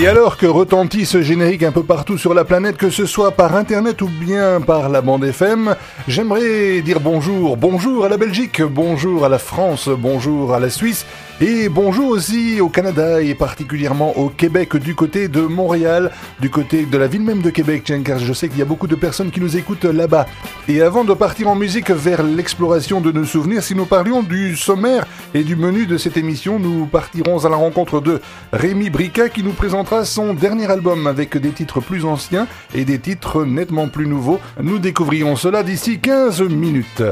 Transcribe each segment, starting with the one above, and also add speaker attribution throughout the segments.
Speaker 1: Et alors que retentit ce générique un peu partout sur la planète, que ce soit par internet ou bien par la bande FM, j'aimerais dire bonjour. Bonjour à la Belgique, bonjour à la France, bonjour à la Suisse et bonjour aussi au Canada et particulièrement au Québec du côté de Montréal, du côté de la ville même de Québec, tiens, car je sais qu'il y a beaucoup de personnes qui nous écoutent là-bas. Et avant de partir en musique vers l'exploration de nos souvenirs, si nous parlions du sommaire et du menu de cette émission, nous partirons à la rencontre de Rémi Brica qui nous présentera son dernier album avec des titres plus anciens et des titres nettement plus nouveaux. Nous découvrirons cela d'ici 15 minutes.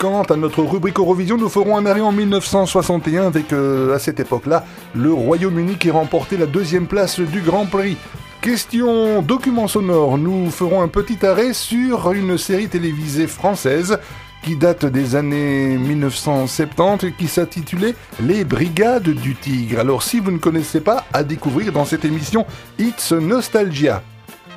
Speaker 1: Quant à notre rubrique Eurovision, nous ferons un arrêt en 1961 avec, euh, à cette époque-là, le Royaume-Uni qui remportait la deuxième place du Grand Prix. Question document sonore, nous ferons un petit arrêt sur une série télévisée française qui date des années 1970 et qui s'intitulait Les Brigades du Tigre. Alors si vous ne connaissez pas, à découvrir dans cette émission It's Nostalgia.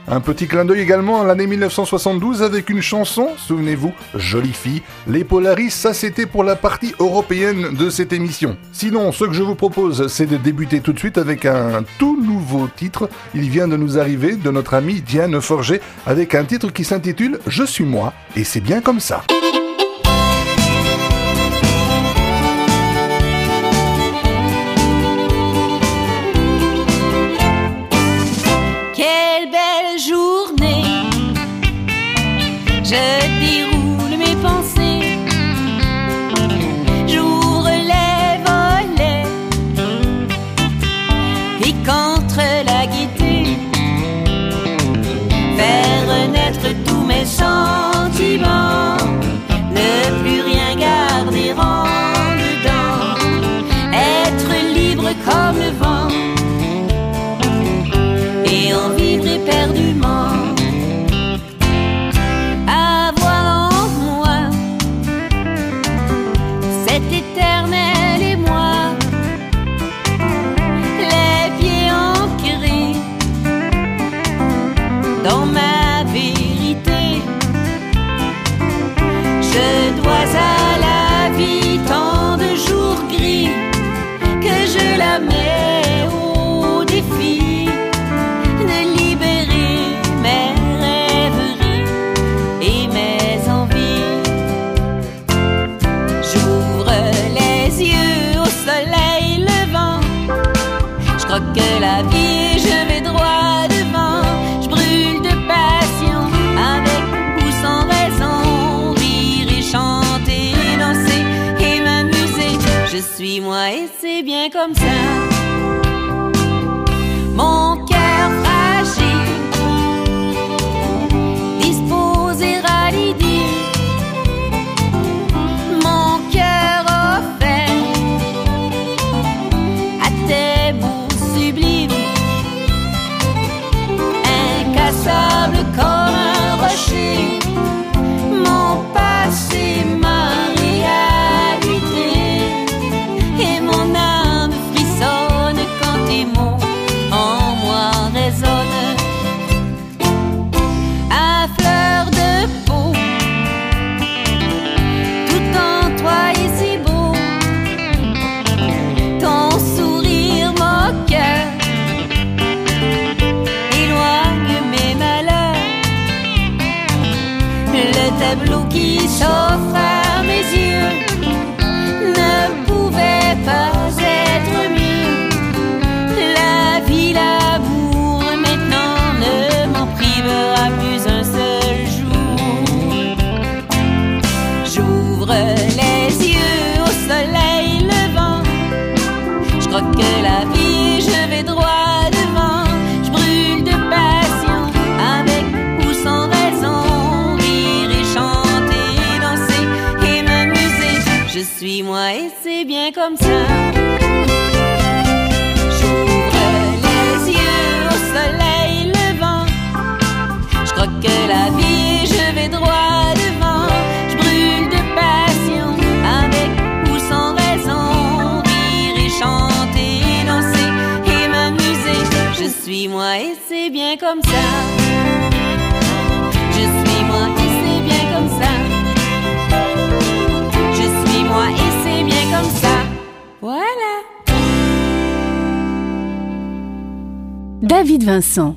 Speaker 1: Un petit clin d'œil également à l'année 1972 avec une chanson, souvenez-vous, Jolie fille. Les Polaris, ça c'était pour la partie européenne de cette émission. Sinon, ce que je vous propose, c'est de débuter tout de suite avec un tout nouveau titre. Il vient de nous arriver de notre amie Diane Forger avec un titre qui s'intitule Je suis moi, et c'est bien comme ça.
Speaker 2: Droit devant, je brûle de passion, avec ou sans raison, rire et chanter, danser et m'amuser, je suis moi et c'est bien comme ça. Je suis moi et c'est bien comme ça. Je
Speaker 1: suis moi et c'est bien comme ça. Voilà.
Speaker 3: David Vincent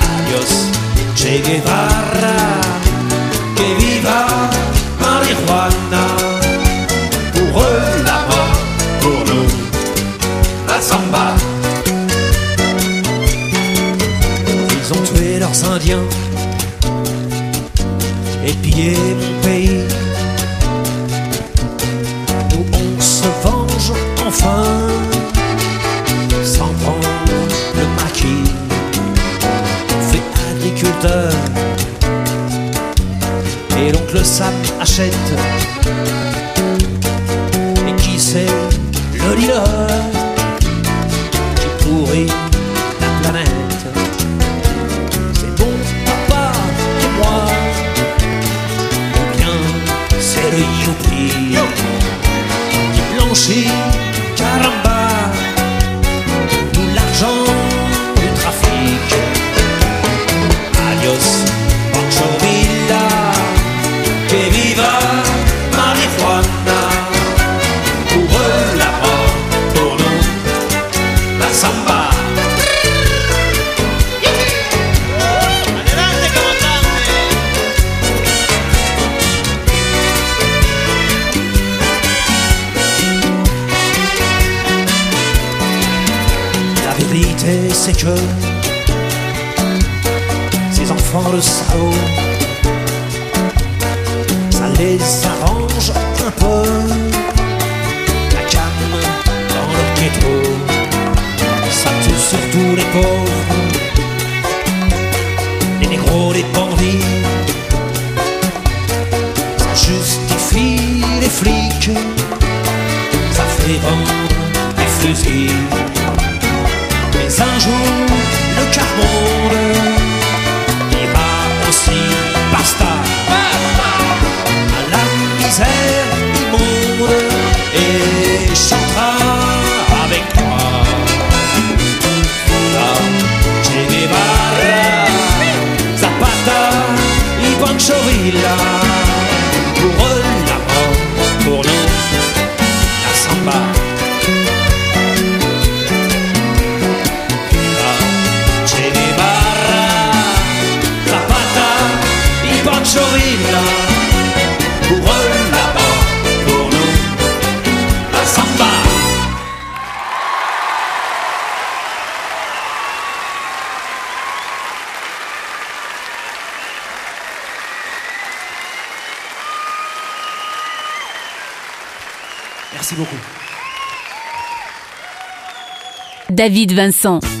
Speaker 4: Adiós, Che Guevara. ça fait vendre des fusils. Mais un jour, le carbone monde ira aussi basta. À la misère immonde et chantera avec moi. Che Guevara, Zapata y Pancho
Speaker 5: David Vincent.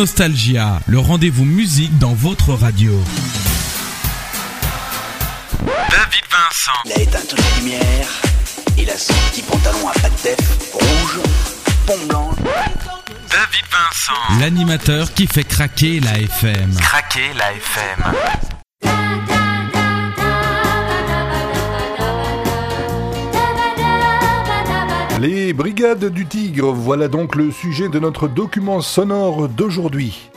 Speaker 6: Nostalgia, le rendez-vous musique dans votre radio.
Speaker 3: David Vincent.
Speaker 7: Il a éteint toutes les lumières. Il a son petit pantalon à pattes def, rouge, pont blanc.
Speaker 3: David Vincent.
Speaker 6: L'animateur qui fait craquer la FM.
Speaker 3: Craquer la FM.
Speaker 8: Les Brigades du Tigre, voilà donc le sujet de notre document sonore d'aujourd'hui.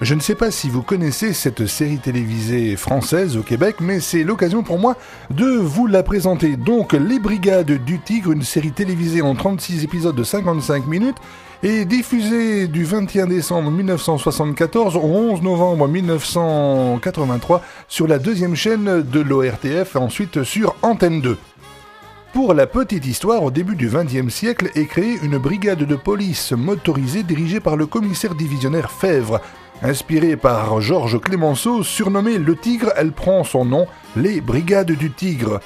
Speaker 8: Je ne sais pas si vous connaissez cette série télévisée française au Québec, mais c'est l'occasion pour moi de vous la présenter. Donc, Les Brigades du Tigre, une série télévisée en 36 épisodes de 55 minutes, est diffusée du 21 décembre 1974 au 11 novembre 1983 sur la deuxième chaîne de l'ORTF ensuite sur Antenne 2. Pour la petite histoire, au début du XXe siècle est créée une brigade de police motorisée dirigée par le commissaire divisionnaire Fèvre. Inspirée par Georges Clémenceau, surnommée Le Tigre, elle prend son nom, les Brigades du Tigre.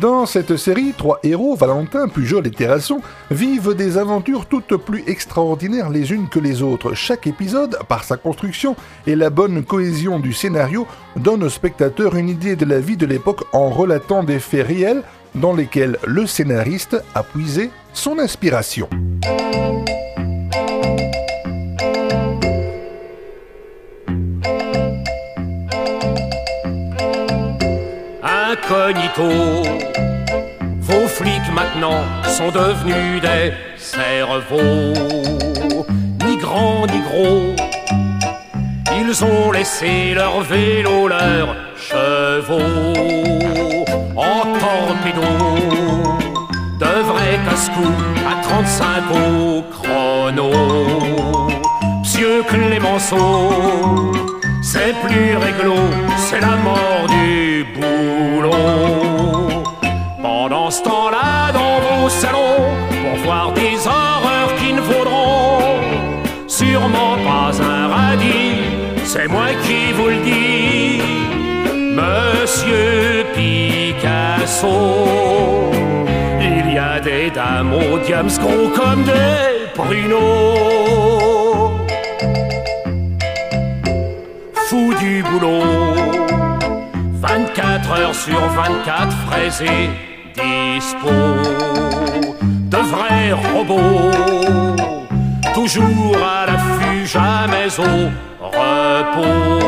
Speaker 8: Dans cette série, trois héros, Valentin, Pujol et Terrasson, vivent des aventures toutes plus extraordinaires les unes que les autres. Chaque épisode, par sa construction et la bonne cohésion du scénario, donne au spectateur une idée de la vie de l'époque en relatant des faits réels dans lesquels le scénariste a puisé son inspiration.
Speaker 9: Incognito. Vos flics maintenant sont devenus des cerveaux, ni grands ni gros. Ils ont laissé leur vélo, leurs chevaux en torpedo. De vrais casse-cou à 35 au chrono. Monsieur Clémenceau, c'est plus réglo, c'est la mort du boulot. Pendant ce temps-là, dans vos salons, pour voir des horreurs qui ne vaudront sûrement pas un radis, c'est moi qui vous le dis, Monsieur Il y a des dames au diams gros comme des pruneaux. Fou du boulot, 24 heures sur 24 fraisés, dispo. De vrais robots, toujours à l'affût, jamais au repos.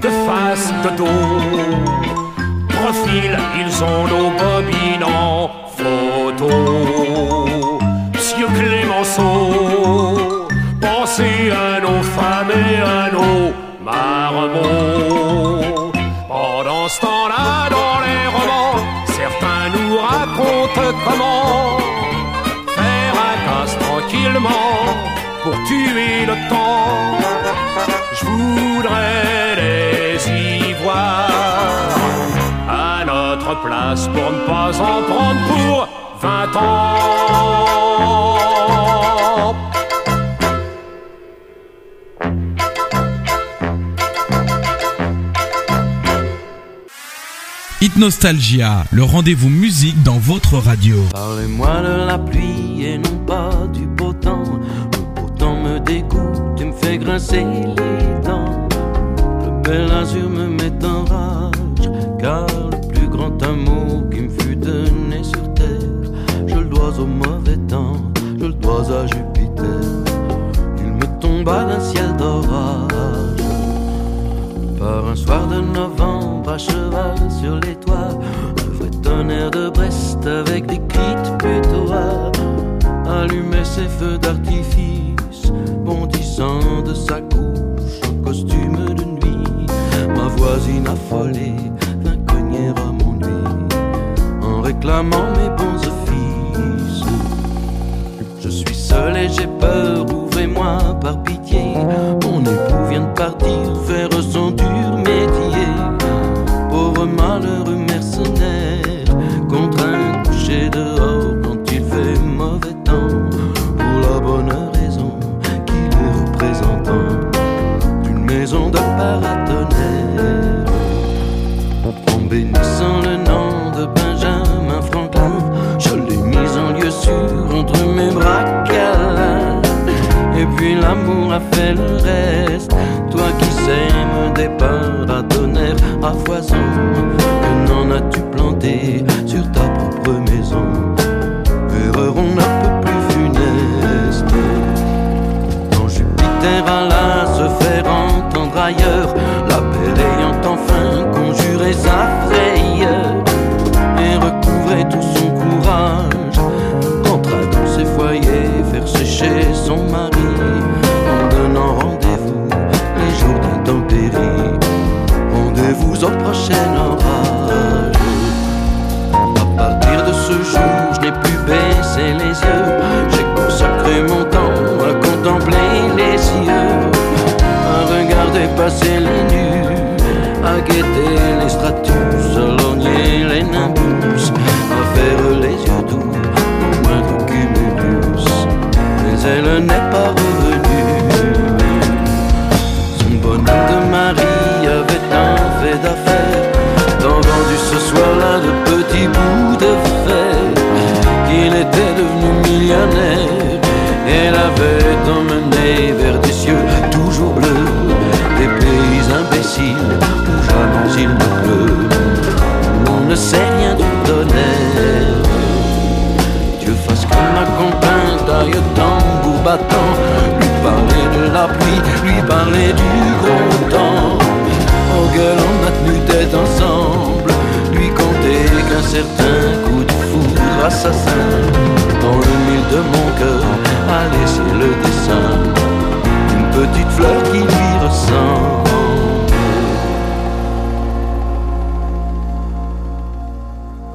Speaker 9: De face, de dos, ils ont nos bobines en photo. Monsieur Clémenceau, pensez à nos femmes et à nos marmots. Pendant ce temps-là, dans les romans, certains nous racontent comment place pour ne pas en prendre pour 20 ans.
Speaker 6: Hit Nostalgia, le rendez-vous musique dans votre radio.
Speaker 10: Parlez-moi de la pluie et non pas du beau temps. Le beau temps me dégoûte et me fait grincer les dents. Le bel azur me met tomba d'un ciel d'orage. Par un soir de novembre, à cheval sur les toits, vrai tonnerre de Brest avec des cris de putois allumait ses feux d'artifice, bondissant de sa couche en costume de nuit. Ma voisine affolée vint cogner à mon lit en réclamant mes bons offices. Je suis seul et j'ai peur, ouvrez-moi par pitié. Mon époux vient de partir faire son dur métier. Pauvre malheureux mercenaire, contraint de coucher dehors quand il fait mauvais temps. Pour la bonne raison qu'il est représentant d'une maison de paratonnerre. L'amour a fait le reste. Toi qui sèmes des paratonnerres à foison, que n'en as-tu planté sur ta propre maison? Erreur on ne peut plus funeste. Quand Jupiter alla se passer les nues, à guetter les stratus, à lorgner les nimbus, à faire les yeux doux au moindre cumulus. Mais elle n'est pas revenue. Son bonhomme de mari avait un fait d'affaires, tant vendu ce soir-là de petits bouts de fer, qu'il était devenu millionnaire. Elle avait emmené vers pays imbéciles où jamais il ne pleut. On ne sait rien du tonnerre. Dieu fasse que ma compagne taille tambour battant, lui parler de la pluie, lui parler du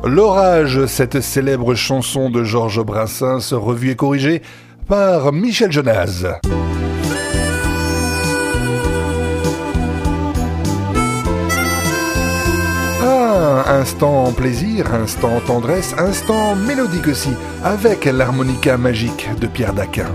Speaker 8: L'orage, cette célèbre chanson de Georges Brassens, revue et corrigée par Michel Jonas. Ah, instant plaisir, instant tendresse, instant mélodique aussi, avec l'harmonica magique de Pierre Daquin.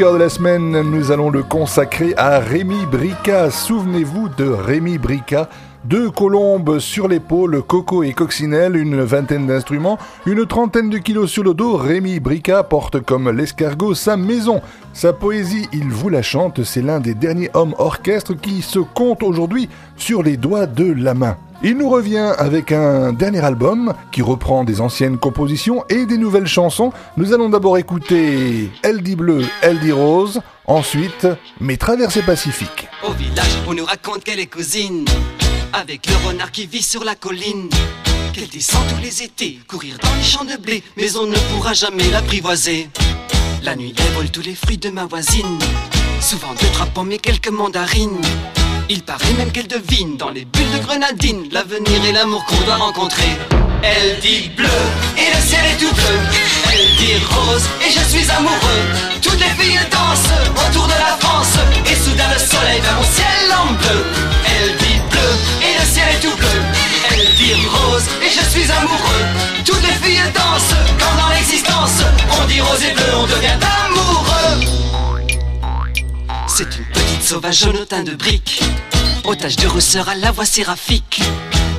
Speaker 8: De la semaine, nous allons le consacrer à Rémi Brica. Souvenez-vous de Rémi Brica. Deux colombes sur l'épaule, Coco et Coccinelle, une vingtaine d'instruments, une trentaine de kilos sur le dos, Rémi Brica porte comme l'escargot sa maison. Sa poésie, il vous la chante, c'est l'un des derniers hommes orchestres qui se compte aujourd'hui sur les doigts de la main. Il nous revient avec un dernier album qui reprend des anciennes compositions et des nouvelles chansons. Nous allons d'abord écouter Elle dit bleu, elle dit rose, ensuite Mes traversées pacifiques.
Speaker 11: Au village, on nous raconte qu'elle est cousine avec le renard qui vit sur la colline. Qu'elle descend tous les étés, courir dans les champs de blé, mais on ne pourra jamais l'apprivoiser. La nuit, elle vole tous les fruits de ma voisine, souvent deux, trois pommes quelques mandarines. Il paraît même qu'elle devine dans les bulles de grenadine l'avenir et l'amour qu'on doit rencontrer. Elle dit bleu et le ciel est tout bleu. Elle dit rose et je suis amoureux. Toutes les filles dansent autour de la France et soudain le soleil va mon ciel en bleu. Elle dit bleu et le ciel est tout bleu. Elle dit rose et je suis amoureux. Toutes les filles dansent quand dans l'existence on dit rose et bleu, on devient amoureux. C'est une petite sauvage au teint de brique, otage de rousseur à la voix séraphique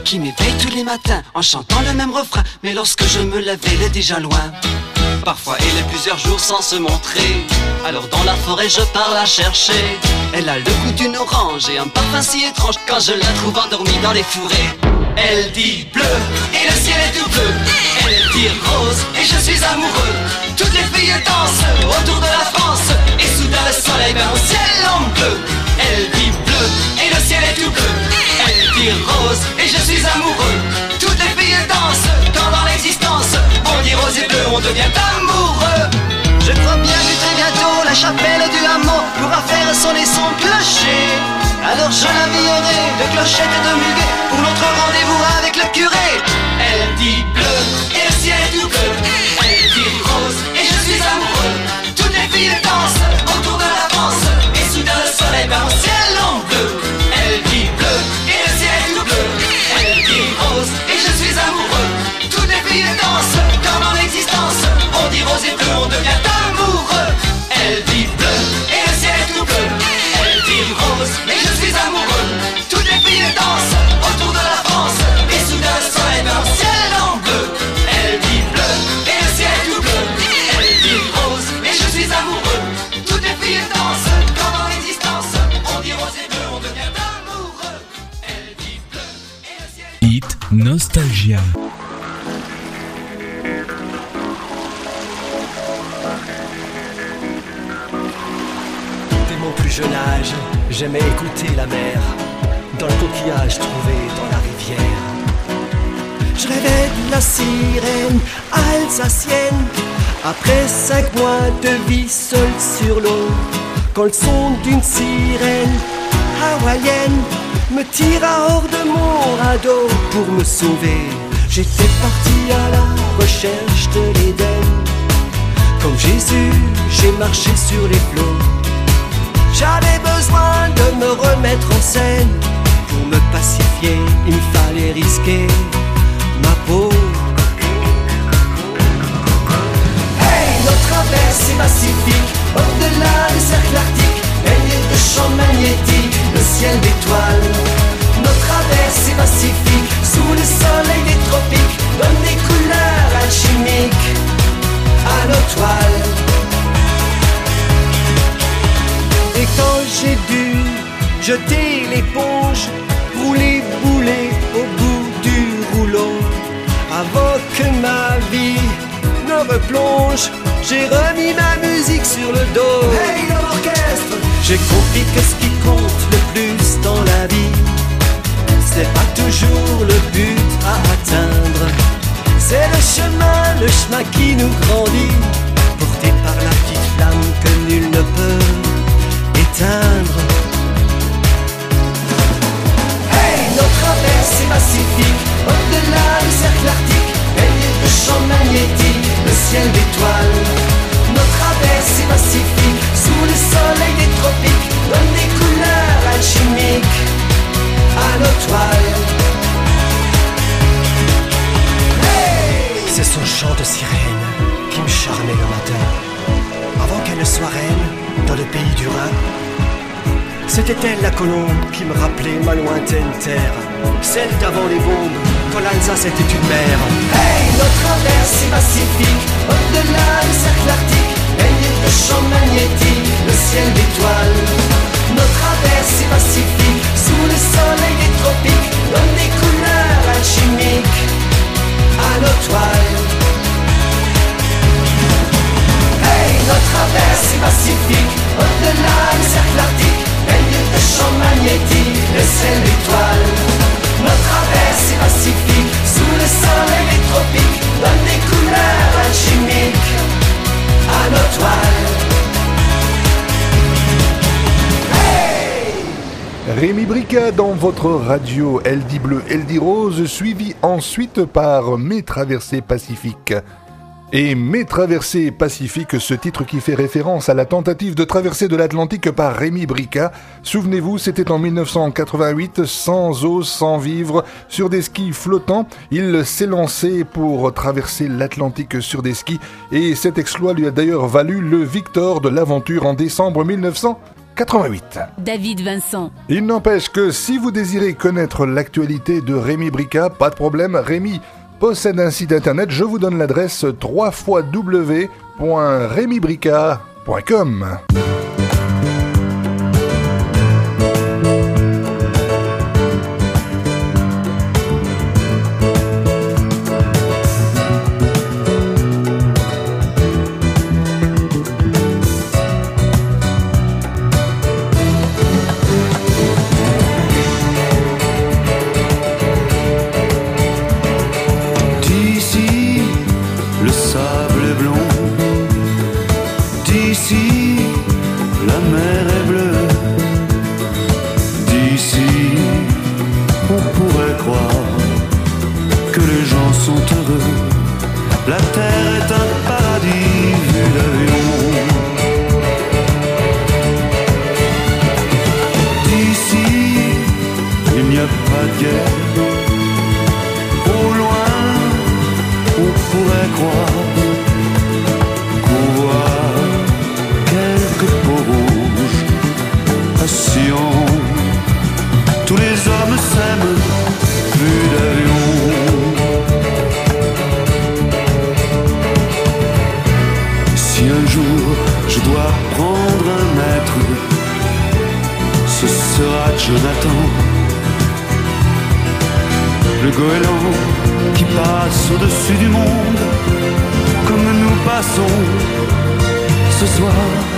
Speaker 11: qui m'éveille tous les matins en chantant le même refrain. Mais lorsque je me lève, elle est déjà loin. Parfois elle est plusieurs jours sans se montrer. Alors dans la forêt je pars la chercher. Elle a le goût d'une orange et un parfum si étrange quand je la trouve endormie dans les fourrés. Elle dit bleu et le ciel est tout bleu. Elle dit rose et je suis amoureux. Toutes les filles dansent autour de la France et soudain le soleil met au ciel en bleu. Elle dit bleu et le ciel est tout bleu. Elle dit rose et je suis amoureux. Toutes les filles dansent dans l'existence on dit rose et bleu, on devient amoureux. Je crois bien que très bientôt la chapelle du hameau pourra faire sonner son clocher. Alors je l'habillerai de clochettes et de muguet pour notre rendez-vous avec le curé. Elle dit bleu et le ciel est tout bleu. Elle dit rose et je suis amoureux. Toutes les filles dansent autour de la France et soudain le soleil met
Speaker 6: Nostalgia.
Speaker 12: Dès mon plus jeune âge, j'aimais écouter la mer dans le coquillage trouvé dans la rivière. Je rêvais de la sirène alsacienne après cinq mois de vie seul sur l'eau. Quand le son d'une sirène hawaïenne me tira hors de mon radeau pour me sauver. J'étais parti à la recherche de l'Éden. Comme Jésus, j'ai marché sur les flots. J'avais besoin de me remettre en scène. Pour me pacifier, il me fallait risquer ma peau. Hey, notre traversée pacifique, au-delà du cercle arctique, champs magnétiques, le ciel d'étoiles. Notre traversée pacifique, sous le soleil des tropiques, donne des couleurs alchimiques à nos toiles. Et quand j'ai dû jeter l'éponge, rouler boulet au bout du rouleau, avant que ma vie ne replonge, j'ai remis ma musique sur le dos. Hey l'orchestre, j'ai compris que ce qui compte le plus dans la vie, c'est pas toujours le but à atteindre. C'est le chemin, le chemin qui nous grandit, porté par la petite flamme que nul ne peut éteindre. Hey, notre traversée pacifique, au-delà du cercle arctique, baignée de champs magnétiques, le ciel d'étoiles. Notre traversée pacifique, sous le soleil des tropiques, donne des couleurs alchimiques à nos toiles. Hey C'est son chant de sirène qui me charmait le matin, avant qu'elle ne soit reine dans le pays du Rhin. C'était elle la colombe qui me rappelait ma lointaine terre, celle d'avant les bombes, quand l'Alsace était une mer. Hey, notre traversée pacifique, au-delà du cercle arctique, magnétiques, le ciel d'étoiles.
Speaker 8: Dans votre radio dit bleu, dit rose, suivi ensuite par Mes traversées pacifiques. Et Mes traversées pacifiques, ce titre qui fait référence à la tentative de traversée de l'Atlantique par Rémi Brica. Souvenez-vous, c'était en 1988, sans eau, sans vivre, sur des skis flottants. Il s'est lancé pour traverser l'Atlantique sur des skis et cet exploit lui a d'ailleurs valu le Victor de l'aventure en décembre 1988.
Speaker 13: 88.
Speaker 3: David Vincent.
Speaker 13: Il n'empêche que si vous désirez connaître l'actualité de Rémi Brica, pas de problème, Rémi possède un site internet, je vous donne l'adresse www.rémibrica.com. que les gens sont heureux. La terre au-dessus du monde, comme nous passons ce soir.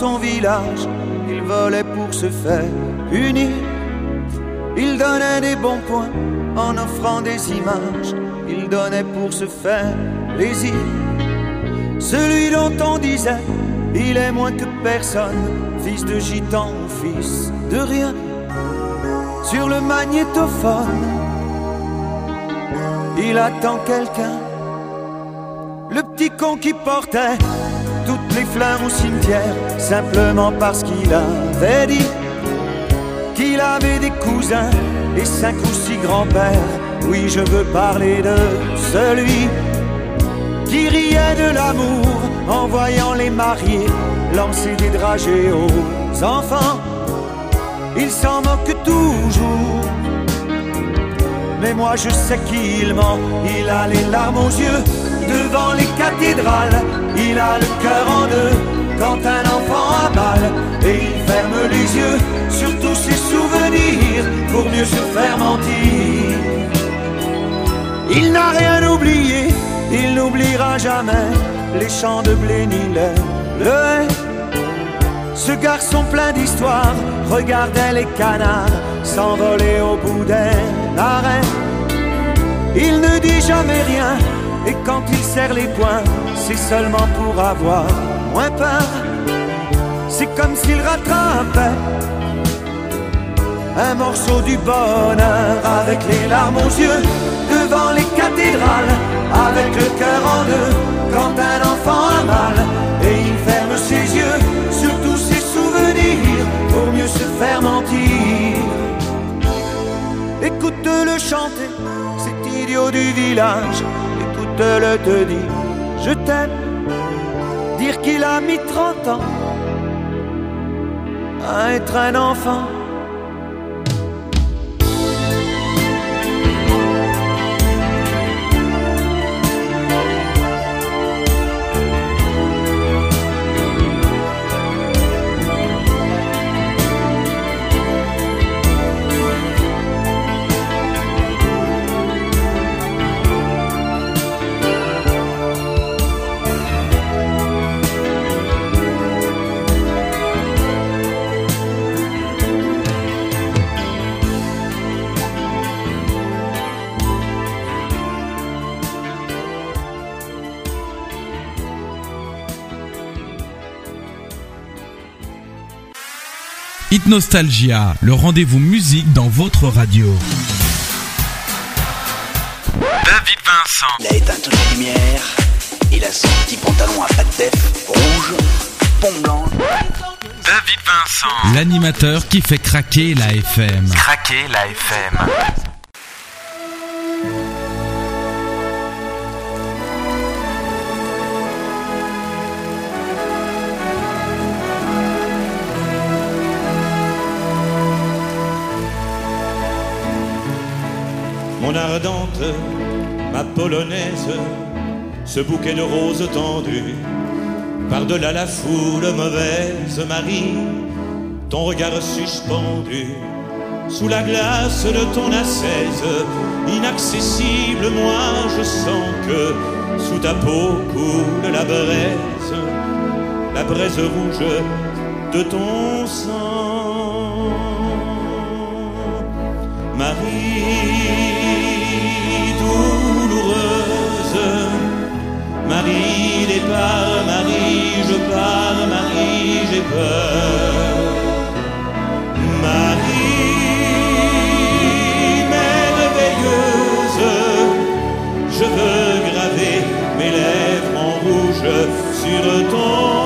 Speaker 14: Son village, il volait pour se faire unir. Il donnait des bons points en offrant des images, il donnait pour se faire plaisir. Celui dont on disait, il est moins que personne, fils de gitan ou fils de rien. Sur le magnétophone, il attend quelqu'un. Le petit con qui portait toutes les fleurs au cimetière, simplement parce qu'il avait dit qu'il avait des cousins et cinq ou six grands-pères. Oui, je veux parler de celui qui riait de l'amour en voyant les mariés lancer des dragées aux enfants. Il s'en moque toujours. Mais moi je sais qu'il ment, il a les larmes aux yeux devant les cathédrales, il a le cœur en deux quand un enfant a mal et il ferme les yeux sur tous ses souvenirs pour mieux se faire mentir. Il n'a rien oublié, il n'oubliera jamais les champs de blé ni le Ce garçon plein d'histoire regardait les canards s'envoler au bout d'un arrêt. Il ne dit jamais rien, et quand il serre les poings, c'est seulement pour avoir moins peur. C'est comme s'il rattrapait un morceau du bonheur avec les larmes aux yeux devant les cathédrales, avec le cœur en deux quand un enfant a mal et il ferme ses yeux sur tous ses souvenirs pour mieux se faire mentir. Écoute-le chanter, cet idiot du village le te dit, je t'aime, dire qu'il a mis 30 ans à être un enfant.
Speaker 6: Nostalgia, le rendez-vous musique dans votre radio.
Speaker 3: David Vincent.
Speaker 7: Il a éteint toutes les lumières. Il a son petit pantalon à pattes def, rouge, pont blanc.
Speaker 3: David Vincent.
Speaker 6: L'animateur qui fait craquer la FM.
Speaker 3: Craquer la FM.
Speaker 15: Ardente, ma polonaise, ce bouquet de roses tendues, par-delà la foule mauvaise, Marie, ton regard suspendu, sous la glace de ton assaise, inaccessible, moi je sens que sous ta peau coule la braise, la braise rouge de ton sang. Marie, Marie, départ, Marie, je pars, Marie, j'ai peur. Marie, merveilleuse, je veux graver mes lèvres en rouge sur ton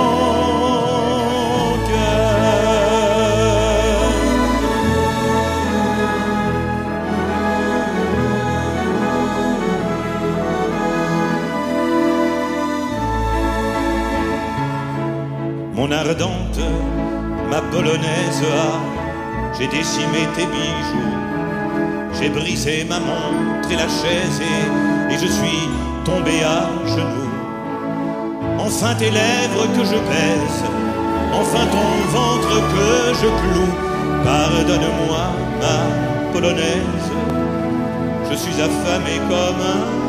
Speaker 15: ardente, ma polonaise, ah, j'ai décimé tes bijoux, j'ai brisé ma montre et la chaise et, et je suis tombé à genoux. Enfin tes lèvres que je baise, enfin ton ventre que je cloue, pardonne-moi ma polonaise, je suis affamé comme un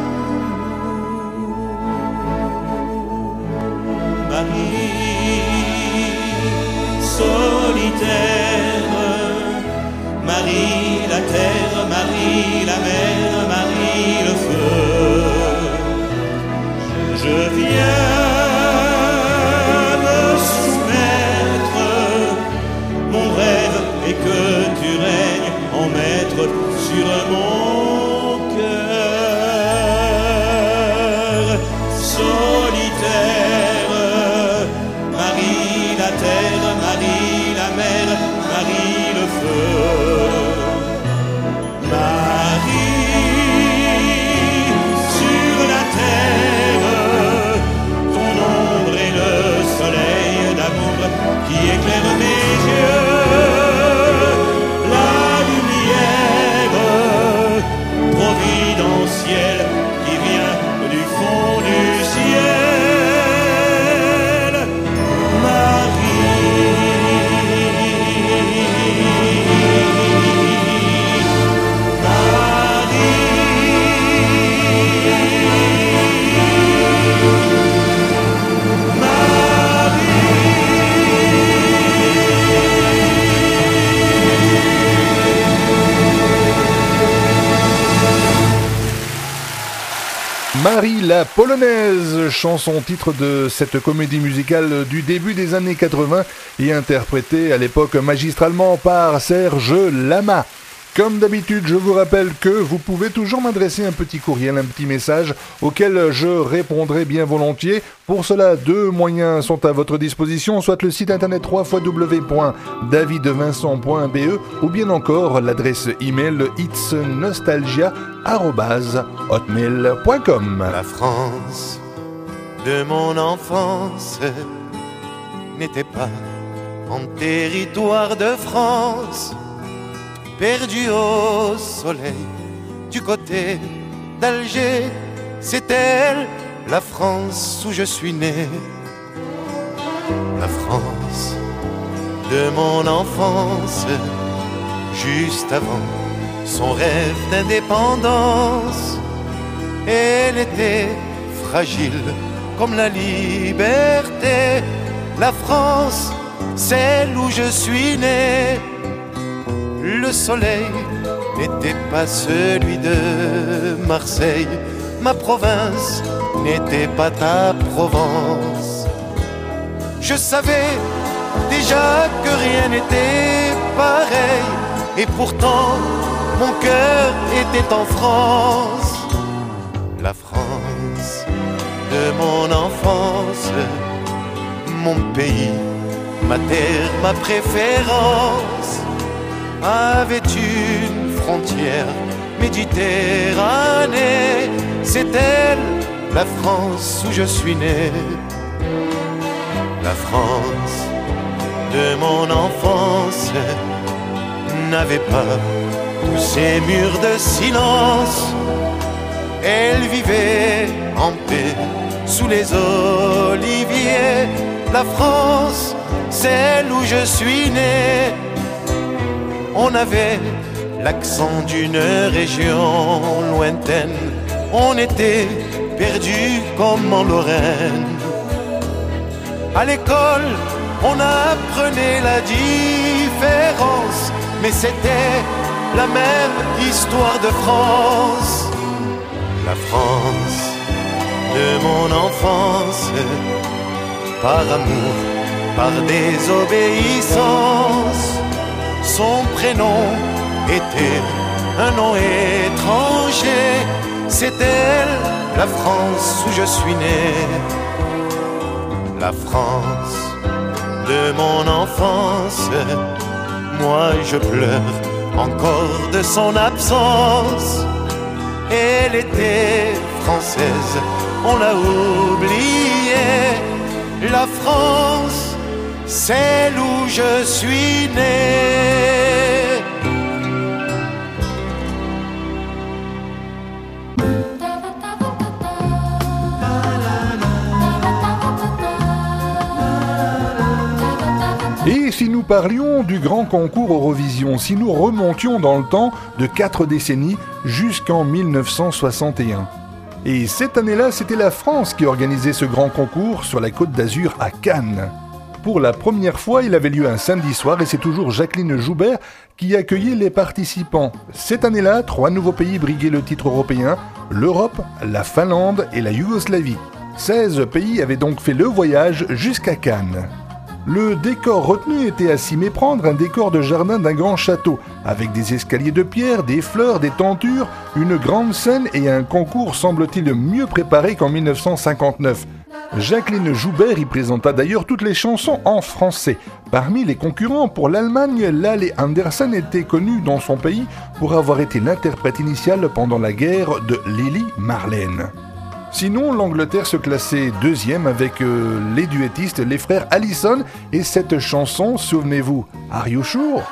Speaker 15: la terre, Marie la mer, Marie la
Speaker 8: Polonaise, chanson titre de cette comédie musicale du début des années 80 et interprétée à l'époque magistralement par Serge Lama. Comme d'habitude, je vous rappelle que vous pouvez toujours m'adresser un petit courriel, un petit message auquel je répondrai bien volontiers. Pour cela, deux moyens sont à votre disposition, soit le site internet www.davidvincent.be ou bien encore l'adresse email itsnostalgia.hotmail.com.
Speaker 16: La France de mon enfance n'était pas en territoire de France, perdu au soleil du côté d'Alger, c'est elle, la France où je suis né. La France de mon enfance, juste avant son rêve d'indépendance. Elle était fragile comme la liberté. La France, celle où je suis né. Le soleil n'était pas celui de Marseille. Ma province n'était pas ta Provence. Je savais déjà que rien n'était pareil. Et pourtant, mon cœur était en France. La France de mon enfance, mon pays, ma terre, ma préférence, avait une frontière méditerranée? C'est elle, la France où je suis né? La France de mon enfance n'avait pas tous ces murs de silence. Elle vivait en paix sous les oliviers. La France, celle où je suis né. On avait l'accent d'une région lointaine. On était perdu comme en Lorraine. À l'école, on apprenait la différence, mais c'était la même histoire de France. La France de mon enfance, par amour, par désobéissance, son prénom était un nom étranger. Elle, la France où je suis né. La France de mon enfance, moi je pleure encore de son absence. Elle était française, on l'a oubliée. La France, celle où je suis né.
Speaker 8: Et si nous parlions du grand concours Eurovision, si nous remontions dans le temps de quatre décennies jusqu'en 1961 Et cette année-là, c'était la France qui organisait ce grand concours sur la côte d'Azur à Cannes. Pour la première fois, il avait lieu un samedi soir et c'est toujours Jacqueline Joubert qui accueillait les participants. Cette année-là, trois nouveaux pays briguaient le titre européen, l'Europe, la Finlande et la Yougoslavie. 16 pays avaient donc fait le voyage jusqu'à Cannes. Le décor retenu était à s'y méprendre un décor de jardin d'un grand château, avec des escaliers de pierre, des fleurs, des tentures, une grande scène et un concours semble-t-il mieux préparé qu'en 1959. Jacqueline Joubert y présenta d'ailleurs toutes les chansons en français. Parmi les concurrents pour l'Allemagne, Lale Andersen était connue dans son pays pour avoir été l'interprète initiale pendant la guerre de Lily Marlène. Sinon, l'Angleterre se classait deuxième avec euh, les duettistes, les frères Allison, et cette chanson, souvenez-vous, Are You Sure?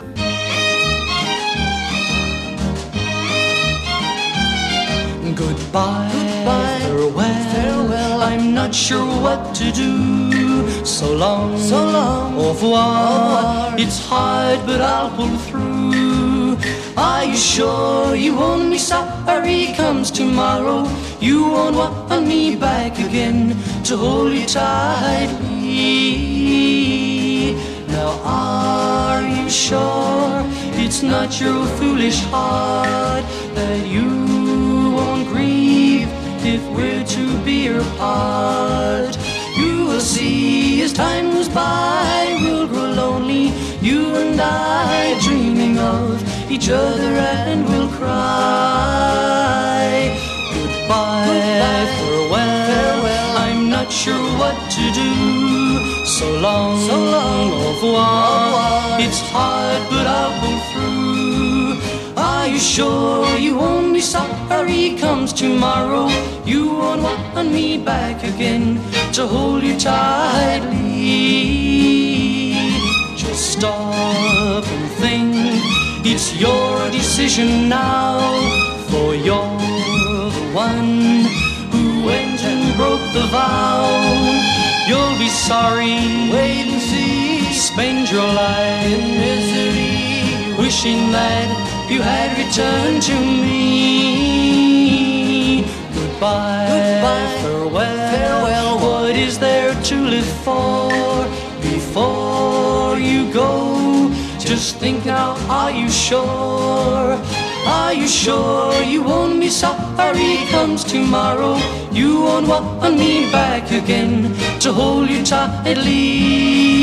Speaker 17: Goodbye, farewell, farewell. I'm not sure what to do. So long, so long. Au revoir. It's hard, but I'll pull through. Are you sure you won't be sorry comes tomorrow? You won't want me back again to hold you tightly. Now, are you sure it's not your foolish heart that you if we're to be apart? You will see as time goes by, we'll grow lonely, you and I, dreaming of each other, and we'll cry. Goodbye, farewell, farewell. I'm not sure what to do. So long, so long, au revoir. It's hard, but I'll pull through. Are you sure you won't be sorry comes tomorrow? You won't want me back again to hold you tightly. Just stop and think. It's your decision now, for you're the one who went and broke the vow. You'll be sorry. Wait and see. Spend your life in misery, wishing that you had returned to me. Goodbye, Goodbye. Farewell. farewell. What is there to live for before you go? Just think now, are you sure? Are you sure you won't be sorry comes tomorrow? You won't want me back again to hold you tightly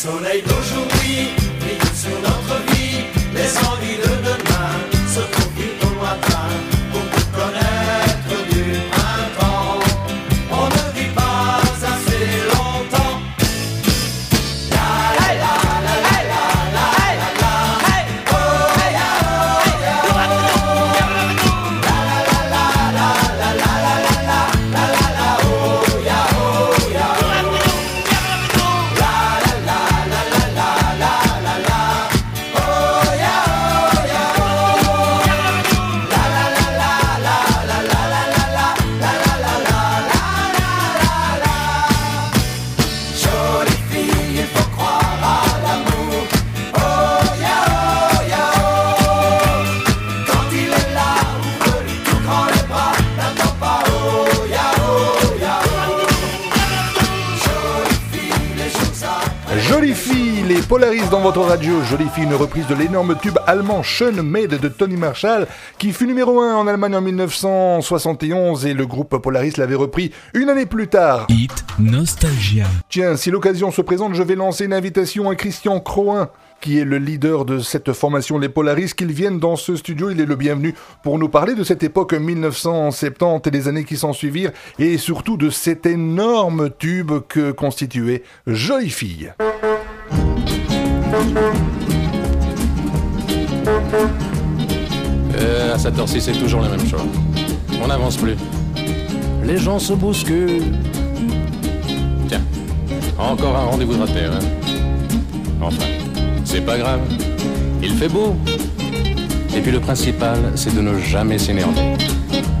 Speaker 12: soleil d'aujourd'hui brille sur
Speaker 8: Radio. Jolie fille, une reprise de l'énorme tube allemand Schön Made de Tony Marshall, qui fut numéro 1 en Allemagne en 1971 et le groupe Polaris l'avait repris une année plus tard.
Speaker 6: Hit Nostalgia.
Speaker 8: Tiens, si l'occasion se présente, je vais lancer une invitation à Christian Croin, qui est le leader de cette formation Les Polaris, qu'il vienne dans ce studio. Il est le bienvenu pour nous parler de cette époque 1970 et des années qui s'en suivirent, et surtout de cet énorme tube que constituait Jolie Fille.
Speaker 18: Euh, à cette heure-ci, c'est toujours la même chose. On n'avance plus. Les gens se bousculent. Tiens, encore un rendez-vous de raté, hein Enfin, c'est pas grave. Il fait beau. Et puis le principal, c'est de ne jamais s'énerver.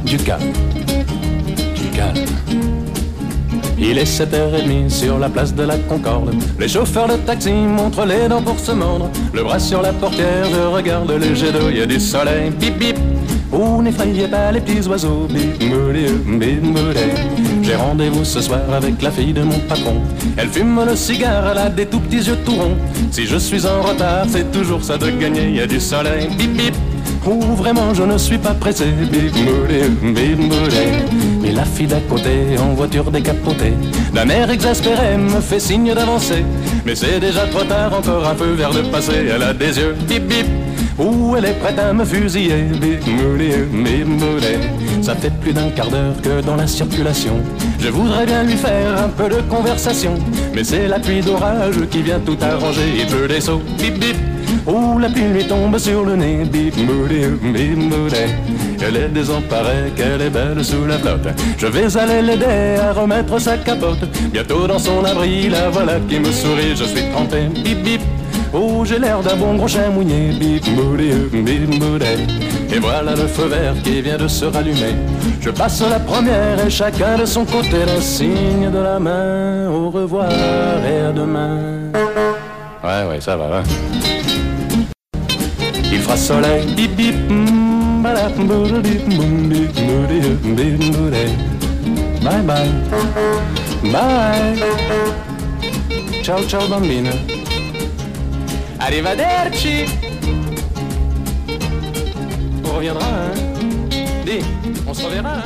Speaker 18: Du calme. Du calme. Il est 7h30 sur la place de la Concorde. Les chauffeurs de taxi montrent les dents pour se mordre. Le bras sur la portière, je regarde le jet d'eau, il y a du soleil. Bip bip. Oh, n'effrayez pas les petits oiseaux. Bip bip. J'ai rendez-vous ce soir avec la fille de mon patron. Elle fume le cigare, elle a des tout petits yeux tout ronds. Si je suis en retard, c'est toujours ça de gagner. Il y a du soleil. Bip bip. Ou vraiment je ne suis pas pressé, bip Et la fille d'à côté, en voiture décapotée, d'un air exaspéré, me fait signe d'avancer. Mais c'est déjà trop tard, encore un peu vers le passé, elle a des yeux bip bip. Ou elle est prête à me fusiller, bip Ça fait plus d'un quart d'heure que dans la circulation, je voudrais bien lui faire un peu de conversation. Mais c'est la pluie d'orage qui vient tout arranger, il pleut des sauts, bip bip. Oh, la pluie lui tombe sur le nez, bip moody, bip. Elle est désemparée, qu'elle est belle sous la flotte. Je vais aller l'aider à remettre sa capote. Bientôt dans son abri, la voilà qui me sourit, je suis trempé, bip bip. Oh, j'ai l'air d'un bon gros chien mouillé, bip moody, bip moody. Et voilà le feu vert qui vient de se rallumer. Je passe la première et chacun de son côté le signe de la main. Au revoir et à demain. Ouais, ouais, ça va, hein. Il fera soleil, bip bip, Bye bye, bye. Ciao ciao bambina. Arrivederci. On reviendra, hein Dis, on se reverra, hein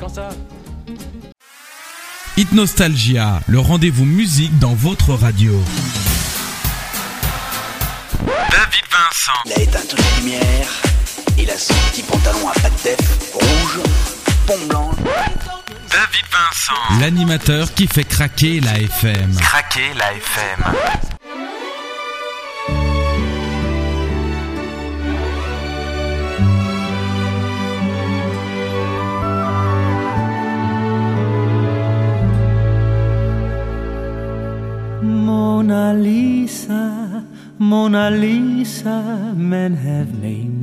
Speaker 18: Quand ça?
Speaker 6: Hit Nostalgia, le rendez-vous musique dans votre radio.
Speaker 3: David Vincent.
Speaker 7: Il a éteint toutes les lumières. Il a son petit pantalon à pattes def rouge, pont blanc.
Speaker 3: David Vincent.
Speaker 6: L'animateur qui fait craquer la FM.
Speaker 3: Craquer la FM.
Speaker 19: Mona Lisa, Mona Lisa, men have named you.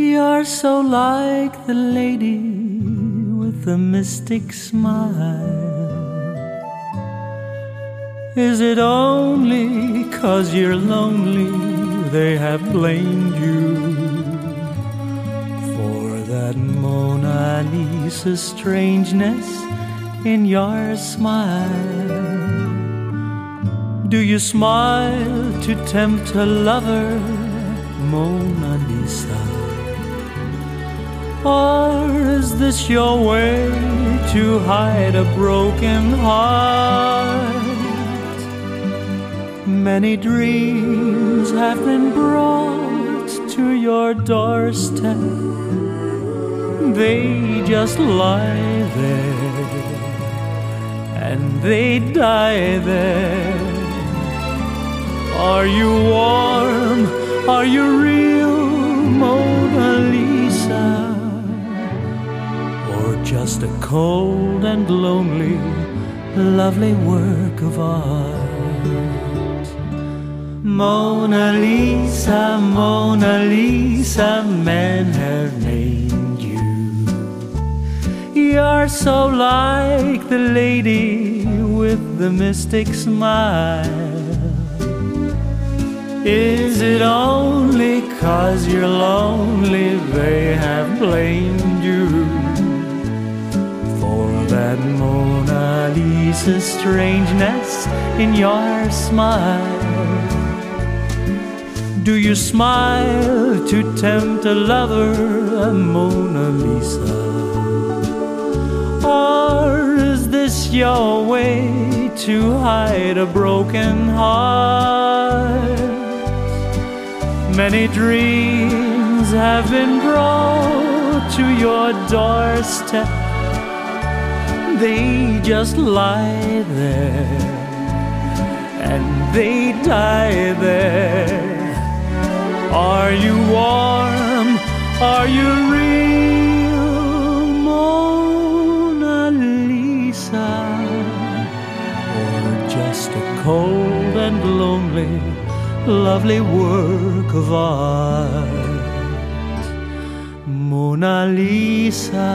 Speaker 19: You're so like the lady with the mystic smile. Is it only cause you're lonely they have blamed you for that Mona Lisa strangeness in your smile? Do you smile to tempt a lover, Mona Lisa? Or is this your way to hide a broken heart? Many dreams have been brought to your doorstep. They just lie there and they die there. Are you warm? Are you real, just a cold and lonely, lovely work of art? Mona Lisa, Mona Lisa, men have named you. You're so like the lady with the mystic smile. Is it only cause you're lonely they have blamed you that Mona Lisa strangeness in your smile? Do you smile to tempt a lover, a Mona Lisa? Or is this your way to hide a broken heart? Many dreams have been brought to your doorstep. They just lie there and they die there. Are you warm? Are you real, Mona Lisa? Or just a cold and lonely, lovely work of art? Mona Lisa,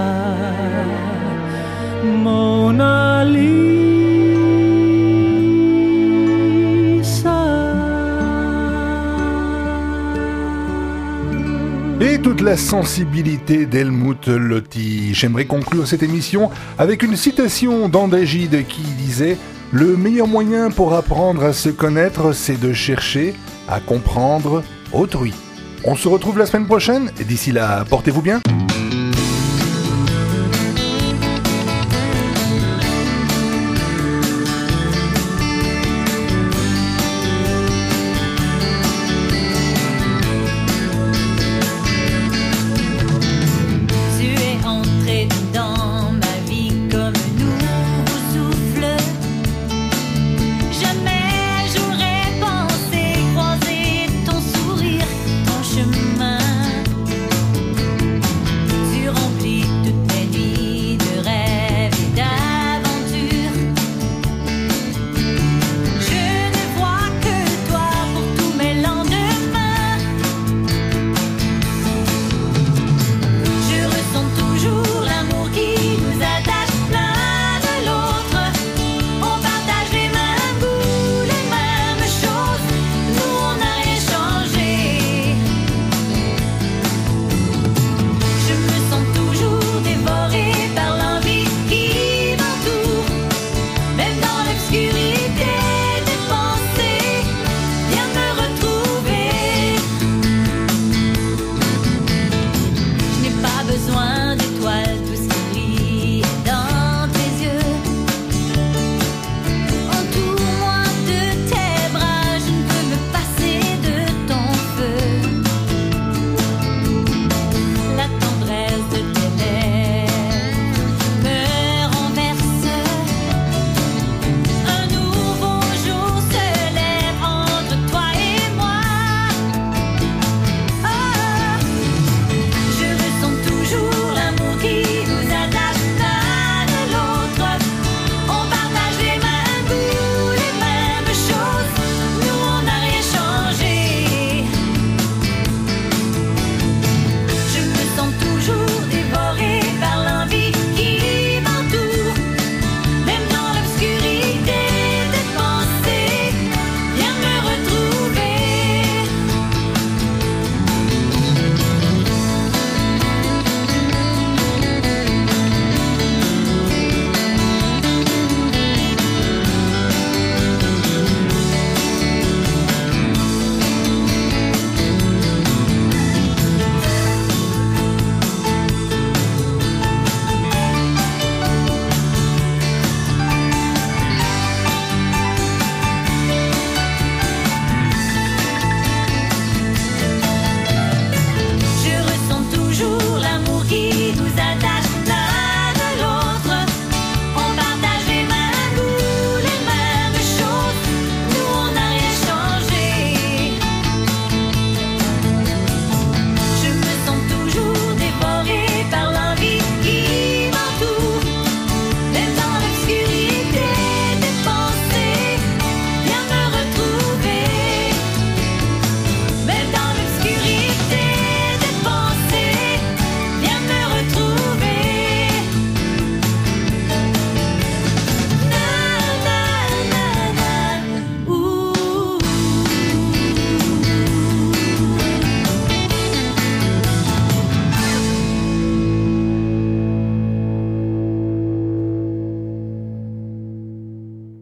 Speaker 8: Et toute la sensibilité d'Helmut Lotti. J'aimerais conclure cette émission avec une citation d'Andagide qui disait Le meilleur moyen pour apprendre à se connaître, c'est de chercher à comprendre autrui. On se retrouve la semaine prochaine d'ici là, portez-vous bien.